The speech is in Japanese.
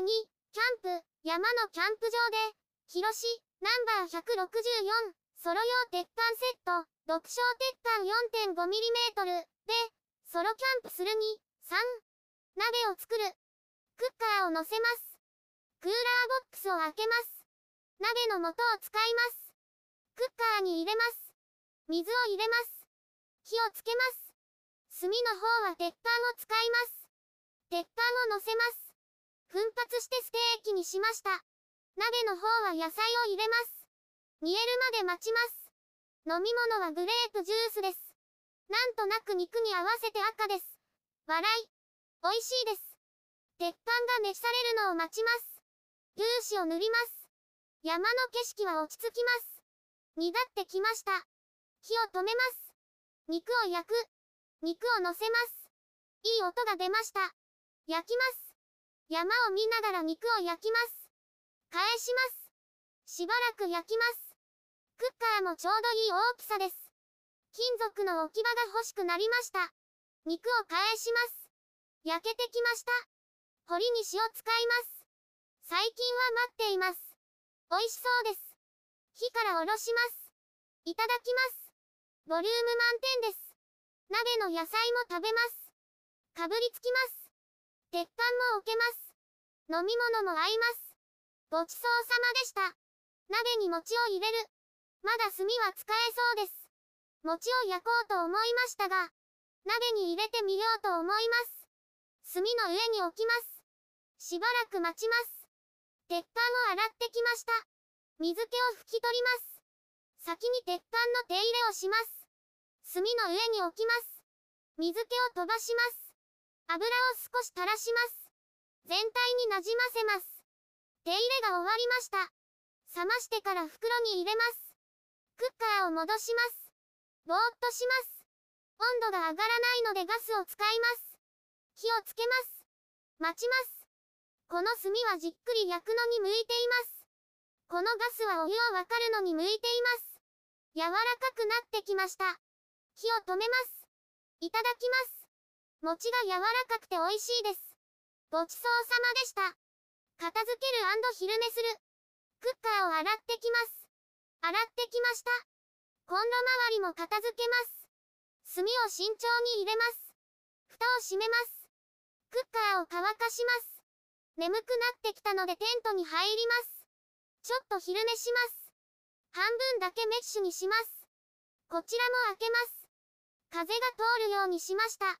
2、キャンプ、山のキャンプ場で、広し、ナンバー164、ソロ用鉄板セット、独小鉄板 4.5mm で、ソロキャンプする2、3、鍋を作る。クッカーを乗せます。クーラーボックスを開けます。鍋の素を使います。クッカーに入れます。水を入れます。火をつけます。炭の方は鉄板を使います。鉄板を乗せます。奮発してステーキにしました。鍋の方は野菜を入れます。煮えるまで待ちます。飲み物はグレープジュースです。なんとなく肉に合わせて赤です。笑い。美味しいです。鉄板が熱されるのを待ちます。粒子を塗ります。山の景色は落ち着きます。煮立ってきました。火を止めます。肉を焼く。肉を乗せます。いい音が出ました。焼きます。山を見ながら肉を焼きます。返します。しばらく焼きます。クッカーもちょうどいい大きさです。金属の置き場が欲しくなりました。肉を返します。焼けてきました。堀に塩使います。最近は待っています。美味しそうです。火からおろします。いただきます。ボリューム満点です。鍋の野菜も食べます。かぶりつきます。鉄板も置けます。飲み物も合います。ごちそうさまでした。鍋に餅を入れる。まだ炭は使えそうです。餅を焼こうと思いましたが、鍋に入れてみようと思います。炭の上に置きます。しばらく待ちます。鉄板を洗ってきました。水気を拭き取ります。先に鉄板の手入れをします。炭の上に置きます。水気を飛ばします。油を少し垂らします。全体になじませます。手入れが終わりました。冷ましてから袋に入れます。クッカーを戻します。ぼーっとします。温度が上がらないのでガスを使います。火をつけます。待ちます。この炭はじっくり焼くのに向いています。このガスはお湯を分かるのに向いています。柔らかくなってきました。火を止めます。いただきます。餅が柔らかくて美味しいです。ごちそうさまでした。片付ける昼寝する。クッカーを洗ってきます。洗ってきました。コンロ周りも片付けます。炭を慎重に入れます。蓋を閉めます。クッカーを乾かします。眠くなってきたのでテントに入ります。ちょっと昼寝します。半分だけメッシュにします。こちらも開けます。風が通るようにしました。